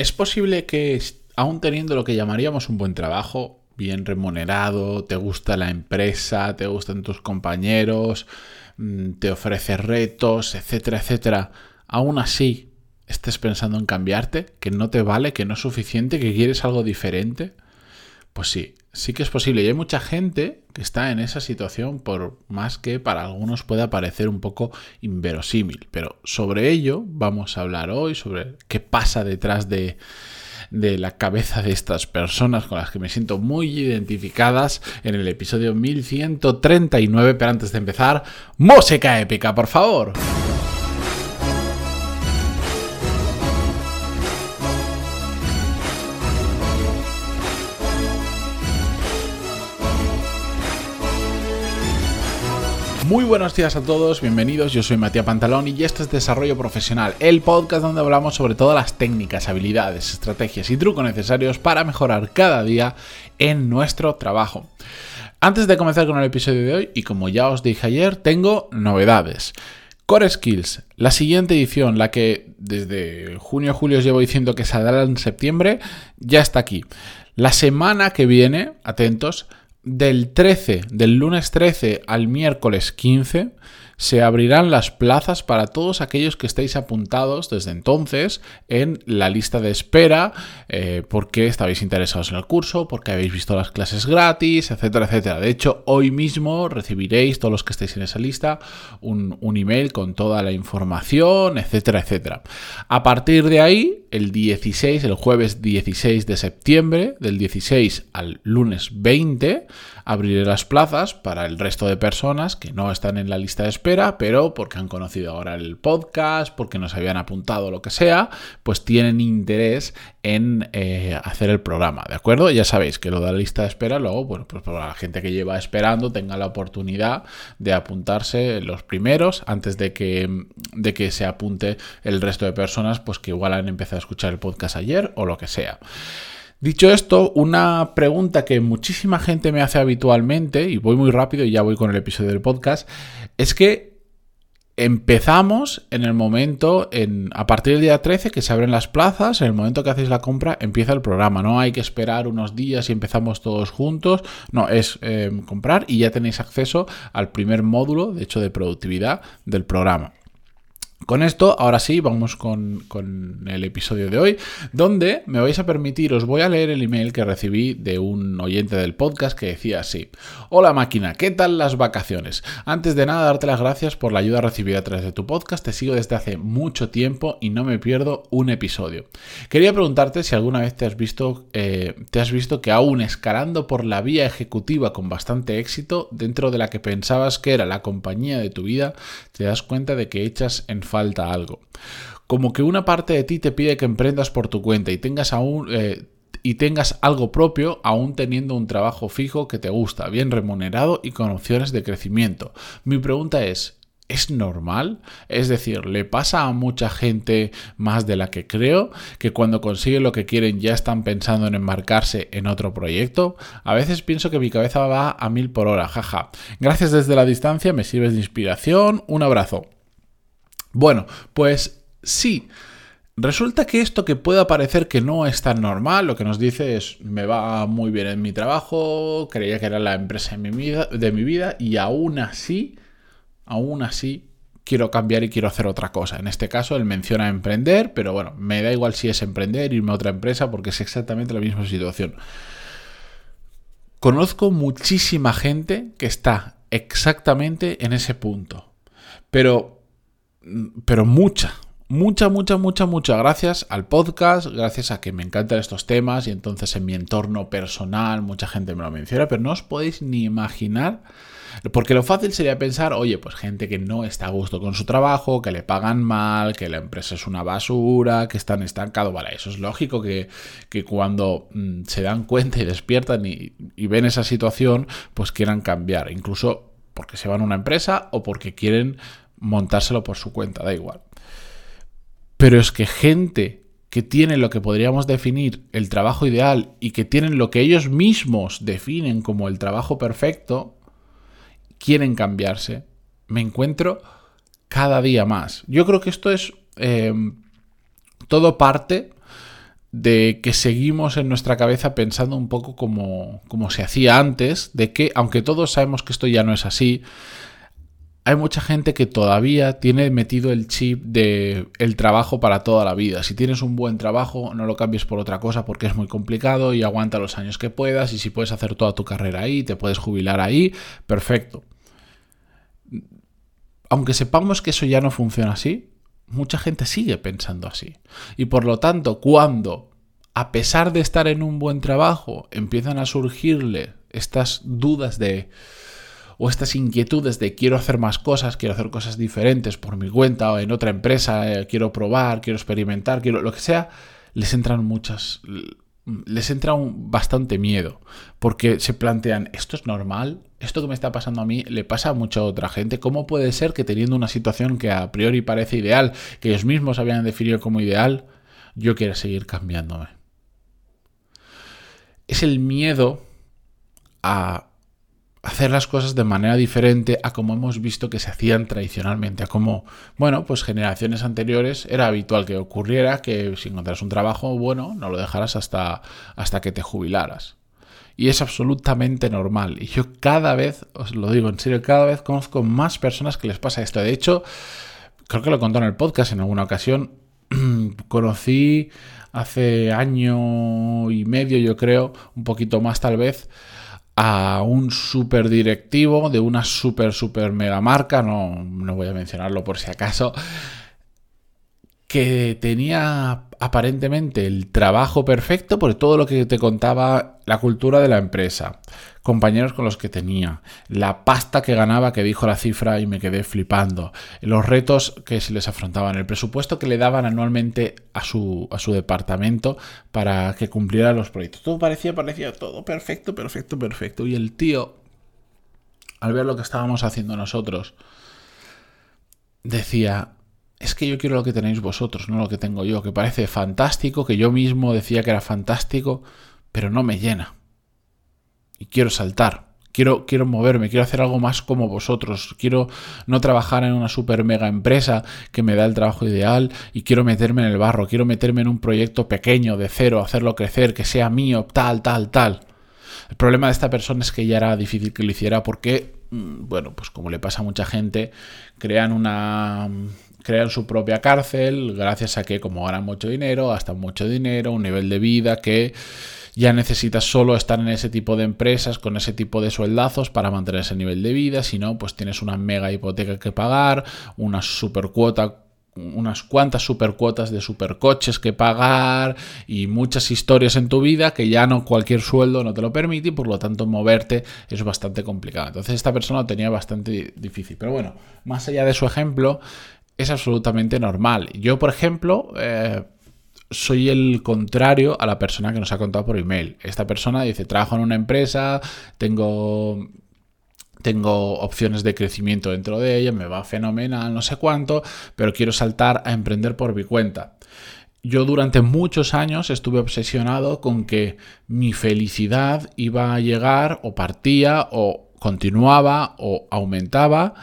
Es posible que, aún teniendo lo que llamaríamos un buen trabajo, bien remunerado, te gusta la empresa, te gustan tus compañeros, mm, te ofrece retos, etcétera, etcétera, aún así estés pensando en cambiarte, que no te vale, que no es suficiente, que quieres algo diferente, pues sí, sí que es posible. Y hay mucha gente que está en esa situación, por más que para algunos pueda parecer un poco inverosímil. Pero sobre ello vamos a hablar hoy, sobre qué pasa detrás de, de la cabeza de estas personas con las que me siento muy identificadas en el episodio 1139. Pero antes de empezar, música épica, por favor. Muy buenos días a todos, bienvenidos, yo soy Matías Pantalón y esto es Desarrollo Profesional, el podcast donde hablamos sobre todas las técnicas, habilidades, estrategias y trucos necesarios para mejorar cada día en nuestro trabajo. Antes de comenzar con el episodio de hoy, y como ya os dije ayer, tengo novedades. Core Skills, la siguiente edición, la que desde junio julio os llevo diciendo que saldrá en septiembre, ya está aquí. La semana que viene, atentos, del 13, del lunes 13 al miércoles 15, se abrirán las plazas para todos aquellos que estéis apuntados desde entonces en la lista de espera eh, porque estabais interesados en el curso, porque habéis visto las clases gratis, etcétera, etcétera. De hecho, hoy mismo recibiréis, todos los que estéis en esa lista, un, un email con toda la información, etcétera, etcétera. A partir de ahí, el 16, el jueves 16 de septiembre, del 16 al lunes 20, abriré las plazas para el resto de personas que no están en la lista de espera, pero porque han conocido ahora el podcast, porque nos habían apuntado lo que sea, pues tienen interés en eh, hacer el programa, ¿de acuerdo? Ya sabéis que lo de la lista de espera, luego, bueno, pues para la gente que lleva esperando tenga la oportunidad de apuntarse los primeros antes de que, de que se apunte el resto de personas, pues que igual han empezado a escuchar el podcast ayer o lo que sea. Dicho esto, una pregunta que muchísima gente me hace habitualmente, y voy muy rápido y ya voy con el episodio del podcast, es que empezamos en el momento, en, a partir del día 13 que se abren las plazas, en el momento que hacéis la compra empieza el programa, no hay que esperar unos días y empezamos todos juntos, no, es eh, comprar y ya tenéis acceso al primer módulo, de hecho, de productividad del programa. Con esto, ahora sí, vamos con, el episodio de hoy, donde me vais a permitir, os voy a leer el email que recibí de un oyente del podcast que decía así, Hola máquina, ¿qué tal las vacaciones? Antes de nada, darte las gracias por la ayuda recibida a través de tu podcast, te sigo desde hace mucho tiempo y no me pierdo un episodio. Quería preguntarte si alguna vez te has visto, eh, te has visto que aún escalando por la vía ejecutiva con bastante éxito, dentro de la que pensabas que era la compañía de tu vida, te das cuenta de que echas en falta algo. Como que una parte de ti te pide que emprendas por tu cuenta y tengas aún... Eh, y tengas algo propio aún teniendo un trabajo fijo que te gusta, bien remunerado y con opciones de crecimiento. Mi pregunta es, ¿Es normal? Es decir, ¿le pasa a mucha gente más de la que creo que cuando consiguen lo que quieren ya están pensando en embarcarse en otro proyecto? A veces pienso que mi cabeza va a mil por hora, jaja. Gracias desde la distancia, me sirves de inspiración. Un abrazo. Bueno, pues sí. Resulta que esto que pueda parecer que no es tan normal, lo que nos dice es, me va muy bien en mi trabajo, creía que era la empresa de mi vida, de mi vida y aún así, aún así, quiero cambiar y quiero hacer otra cosa. En este caso, él menciona emprender, pero bueno, me da igual si es emprender, irme a otra empresa, porque es exactamente la misma situación. Conozco muchísima gente que está exactamente en ese punto, pero pero mucha, mucha, mucha, mucha, mucha gracias al podcast, gracias a que me encantan estos temas y entonces en mi entorno personal mucha gente me lo menciona, pero no os podéis ni imaginar, porque lo fácil sería pensar, oye, pues gente que no está a gusto con su trabajo, que le pagan mal, que la empresa es una basura, que están estancados, vale, eso es lógico que, cuando mm, se dan cuenta y despiertan y, y ven esa situación, pues quieran cambiar, incluso porque se van a una empresa o porque quieren montárselo por su cuenta, da igual. Pero es que gente que tiene lo que podríamos definir el trabajo ideal y que tienen lo que ellos mismos definen como el trabajo perfecto, quieren cambiarse. Me encuentro cada día más. Yo creo que esto es eh, todo parte de que seguimos en nuestra cabeza pensando un poco como, como se hacía antes, de que aunque todos sabemos que esto ya no es así, hay mucha gente que todavía tiene metido el chip de el trabajo para toda la vida. Si tienes un buen trabajo, no lo cambies por otra cosa porque es muy complicado y aguanta los años que puedas y si puedes hacer toda tu carrera ahí, te puedes jubilar ahí, perfecto. Aunque sepamos que eso ya no funciona así, mucha gente sigue pensando así. Y por lo tanto, cuando, a pesar de estar en un buen trabajo, empiezan a surgirle estas dudas de o estas inquietudes de quiero hacer más cosas, quiero hacer cosas diferentes por mi cuenta o en otra empresa, eh, quiero probar, quiero experimentar, quiero lo que sea, les entran muchas les entra un bastante miedo, porque se plantean, ¿esto es normal? ¿Esto que me está pasando a mí le pasa a mucha otra gente? ¿Cómo puede ser que teniendo una situación que a priori parece ideal, que ellos mismos habían definido como ideal, yo quiera seguir cambiándome? Es el miedo a hacer las cosas de manera diferente a como hemos visto que se hacían tradicionalmente, a como, bueno, pues generaciones anteriores era habitual que ocurriera que si encontraras un trabajo bueno, no lo dejaras hasta, hasta que te jubilaras. Y es absolutamente normal. Y yo cada vez, os lo digo en serio, cada vez conozco más personas que les pasa esto. De hecho, creo que lo contado en el podcast en alguna ocasión. Conocí hace año y medio, yo creo, un poquito más tal vez, a un super directivo de una super, super mega marca, no, no voy a mencionarlo por si acaso, que tenía aparentemente el trabajo perfecto por todo lo que te contaba la cultura de la empresa, compañeros con los que tenía, la pasta que ganaba que dijo la cifra y me quedé flipando, los retos que se les afrontaban, el presupuesto que le daban anualmente a su, a su departamento para que cumpliera los proyectos. Todo parecía, parecía todo perfecto, perfecto, perfecto. Y el tío, al ver lo que estábamos haciendo nosotros, decía, es que yo quiero lo que tenéis vosotros, no lo que tengo yo, que parece fantástico, que yo mismo decía que era fantástico, pero no me llena. Y quiero saltar, quiero, quiero moverme, quiero hacer algo más como vosotros, quiero no trabajar en una super mega empresa que me da el trabajo ideal y quiero meterme en el barro, quiero meterme en un proyecto pequeño, de cero, hacerlo crecer, que sea mío, tal, tal, tal. El problema de esta persona es que ya era difícil que lo hiciera porque, mm, bueno, pues como le pasa a mucha gente, crean una crean su propia cárcel gracias a que como ganan mucho dinero, gastan mucho dinero, un nivel de vida que ya necesitas solo estar en ese tipo de empresas con ese tipo de sueldazos para mantener ese nivel de vida, si no, pues tienes una mega hipoteca que pagar, una super cuota unas cuantas supercuotas de supercoches que pagar y muchas historias en tu vida que ya no cualquier sueldo no te lo permite y por lo tanto moverte es bastante complicado. Entonces esta persona lo tenía bastante difícil. Pero bueno, más allá de su ejemplo, es absolutamente normal. Yo, por ejemplo, eh, soy el contrario a la persona que nos ha contado por email. Esta persona dice, trabajo en una empresa, tengo tengo opciones de crecimiento dentro de ella, me va fenomenal, no sé cuánto, pero quiero saltar a emprender por mi cuenta. Yo durante muchos años estuve obsesionado con que mi felicidad iba a llegar o partía o continuaba o aumentaba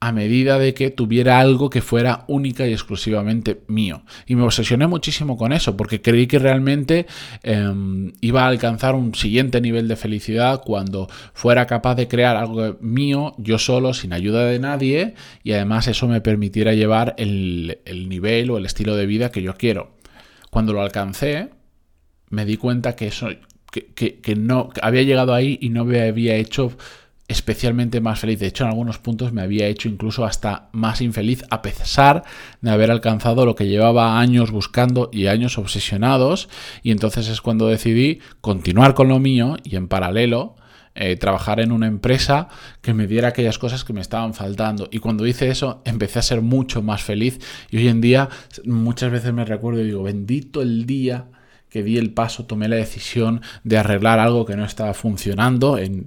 a medida de que tuviera algo que fuera única y exclusivamente mío. Y me obsesioné muchísimo con eso, porque creí que realmente em, iba a alcanzar un siguiente nivel de felicidad cuando fuera capaz de crear algo mío, yo solo, sin ayuda de nadie, y además eso me permitiera llevar el, nivel o el estilo de vida que yo quiero. Cuando lo alcancé, me di cuenta que eso, que, que no, había llegado ahí y no me había hecho especialmente más feliz. De hecho, en algunos puntos me había hecho incluso hasta más infeliz a pesar de haber alcanzado lo que llevaba años buscando y años obsesionados. Y entonces es cuando decidí continuar con lo mío y en paralelo eh, trabajar en una empresa que me diera aquellas cosas que me estaban faltando. Y cuando hice eso, empecé a ser mucho más feliz. Y hoy en día muchas veces me recuerdo y digo, bendito el día que di el paso, tomé la decisión de arreglar algo que no estaba funcionando en,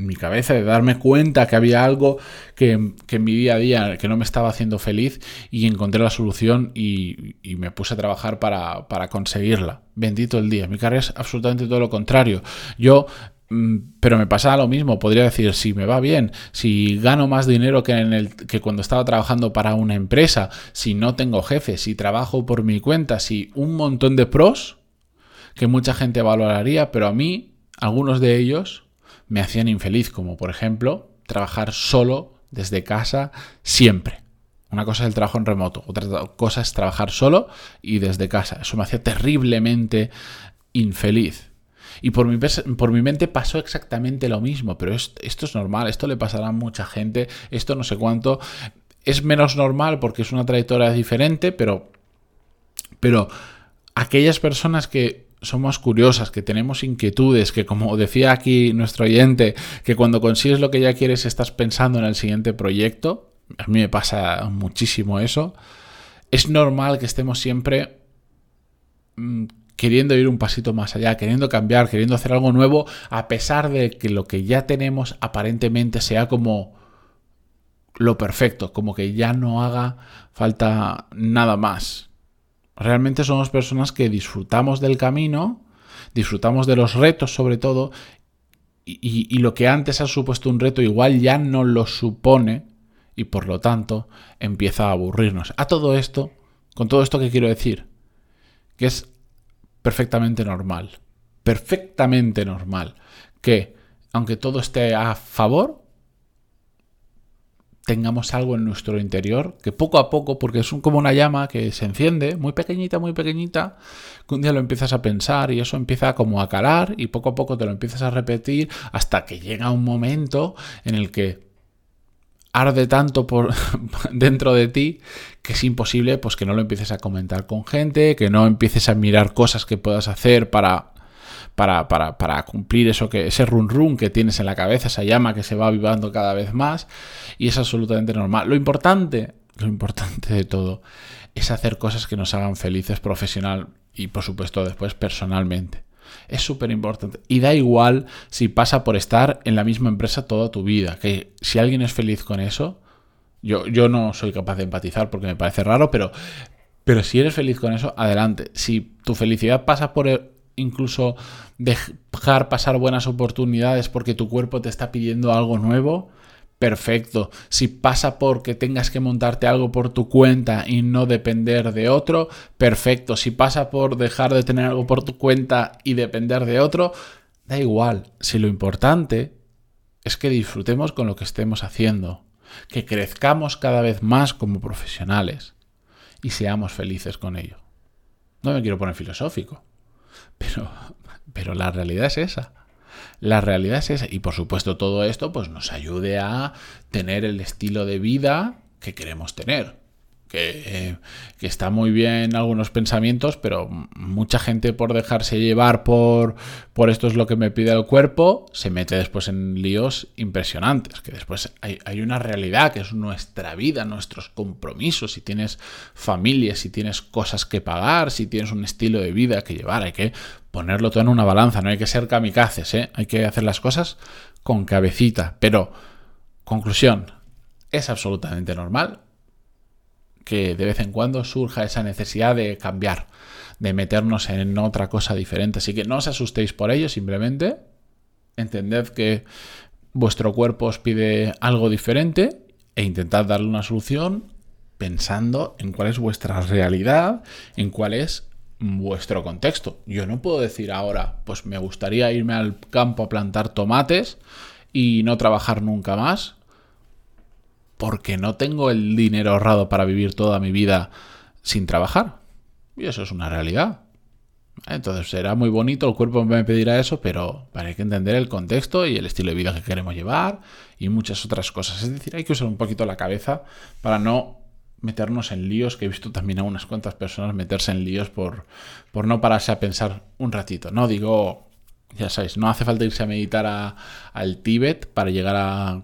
mi cabeza, de darme cuenta que había algo que, en mi día a día que no me estaba haciendo feliz y encontré la solución y, me puse a trabajar para, para, conseguirla. Bendito el día. Mi carrera es absolutamente todo lo contrario. Yo pero me pasa lo mismo, podría decir, si me va bien, si gano más dinero que, en el, que cuando estaba trabajando para una empresa, si no tengo jefe, si trabajo por mi cuenta, si un montón de pros que mucha gente valoraría, pero a mí, algunos de ellos me hacían infeliz, como por ejemplo trabajar solo desde casa siempre. Una cosa es el trabajo en remoto, otra cosa es trabajar solo y desde casa. Eso me hacía terriblemente infeliz. Y por mi, por mi mente pasó exactamente lo mismo, pero esto, es normal, esto le pasará a mucha gente, esto no sé cuánto. Es menos normal porque es una trayectoria diferente, pero, pero aquellas personas que somos curiosas, que tenemos inquietudes, que como decía aquí nuestro oyente, que cuando consigues lo que ya quieres estás pensando en el siguiente proyecto, a mí me pasa muchísimo eso, es normal que estemos siempre mm, queriendo ir un pasito más allá, queriendo cambiar, queriendo hacer algo nuevo, a pesar de que lo que ya tenemos aparentemente sea como lo perfecto, como que ya no haga falta nada más. Realmente somos personas que disfrutamos del camino, disfrutamos de los retos sobre todo, y, lo que antes ha supuesto un reto igual ya no lo supone y por lo tanto empieza a aburrirnos. A todo esto, con todo esto que quiero decir, que es perfectamente normal, perfectamente normal, que aunque todo esté a favor, tengamos algo en nuestro interior que poco a poco, porque es como una llama que se enciende, muy pequeñita, muy pequeñita, que un día lo empiezas a pensar y eso empieza como a calar y poco a poco te lo empiezas a repetir hasta que llega un momento en el que arde tanto por dentro de ti que es imposible pues que no lo empieces a comentar con gente, que no empieces a mirar cosas que puedas hacer para para, para, para, cumplir eso que, ese run run que tienes en la cabeza, esa llama que se va avivando cada vez más, y es absolutamente normal. Lo importante, lo importante de todo, es hacer cosas que nos hagan felices profesional y por supuesto después personalmente. Es súper importante. Y da igual si pasa por estar en la misma empresa toda tu vida. Que si alguien es feliz con eso, yo, yo no soy capaz de empatizar porque me parece raro, pero, pero si eres feliz con eso, adelante. Si tu felicidad pasa por incluso dejar pasar buenas oportunidades porque tu cuerpo te está pidiendo algo nuevo, perfecto. Si pasa por que tengas que montarte algo por tu cuenta y no depender de otro, perfecto. Si pasa por dejar de tener algo por tu cuenta y depender de otro, da igual. Si lo importante es que disfrutemos con lo que estemos haciendo, que crezcamos cada vez más como profesionales y seamos felices con ello. No me quiero poner filosófico, pero, pero la realidad es esa. La realidad es esa. Y por supuesto todo esto pues, nos ayude a tener el estilo de vida que queremos tener. Que, está muy bien algunos pensamientos, pero mucha gente por dejarse llevar por, por esto es lo que me pide el cuerpo, se mete después en líos impresionantes, que después hay, hay una realidad que es nuestra vida, nuestros compromisos, si tienes familia, si tienes cosas que pagar, si tienes un estilo de vida que llevar, hay que ponerlo todo en una balanza, no hay que ser kamikazes, ¿eh? hay que hacer las cosas con cabecita. Pero, conclusión, es absolutamente normal que de vez en cuando surja esa necesidad de cambiar, de meternos en otra cosa diferente. Así que no os asustéis por ello, simplemente entended que vuestro cuerpo os pide algo diferente e intentad darle una solución pensando en cuál es vuestra realidad, en cuál es vuestro contexto. Yo no puedo decir ahora, pues me gustaría irme al campo a plantar tomates y no trabajar nunca más, porque no tengo el dinero ahorrado para vivir toda mi vida sin trabajar. Y eso es una realidad. Entonces será muy bonito, el cuerpo me pedirá eso, pero hay que entender el contexto y el estilo de vida que queremos llevar y muchas otras cosas. Es decir, hay que usar un poquito la cabeza para no meternos en líos, que he visto también a unas cuantas personas meterse en líos por, por no pararse a pensar un ratito. No digo, ya sabéis, no hace falta irse a meditar al Tíbet para llegar a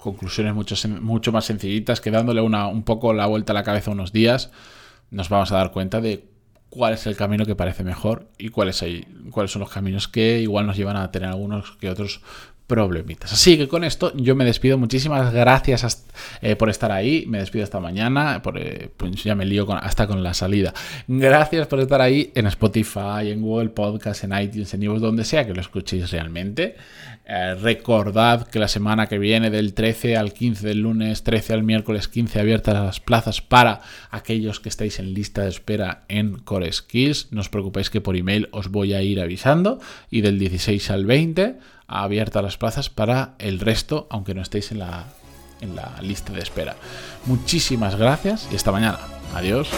conclusiones mucho, mucho más sencillitas que dándole una, un poco la vuelta a la cabeza unos días, nos vamos a dar cuenta de cuál es el camino que parece mejor y cuáles, hay, cuáles son los caminos que igual nos llevan a tener algunos que otros problemitas. Así que con esto yo me despido. Muchísimas gracias eh, por estar ahí. Me despido esta mañana. Eh, pues ya me lío hasta con la salida. Gracias por estar ahí en Spotify, en Google Podcast, en iTunes, en iVoox, donde sea que lo escuchéis realmente. Eh, recordad que la semana que viene, del 13 al 15, del lunes 13 al miércoles 15, abiertas las plazas para aquellos que estáis en lista de espera en Core Skills. No os preocupéis que por email os voy a ir avisando. Y del 16 al 20 abiertas las plazas para el resto, aunque no estéis en la, en la lista de espera. Muchísimas gracias y hasta mañana. Adiós.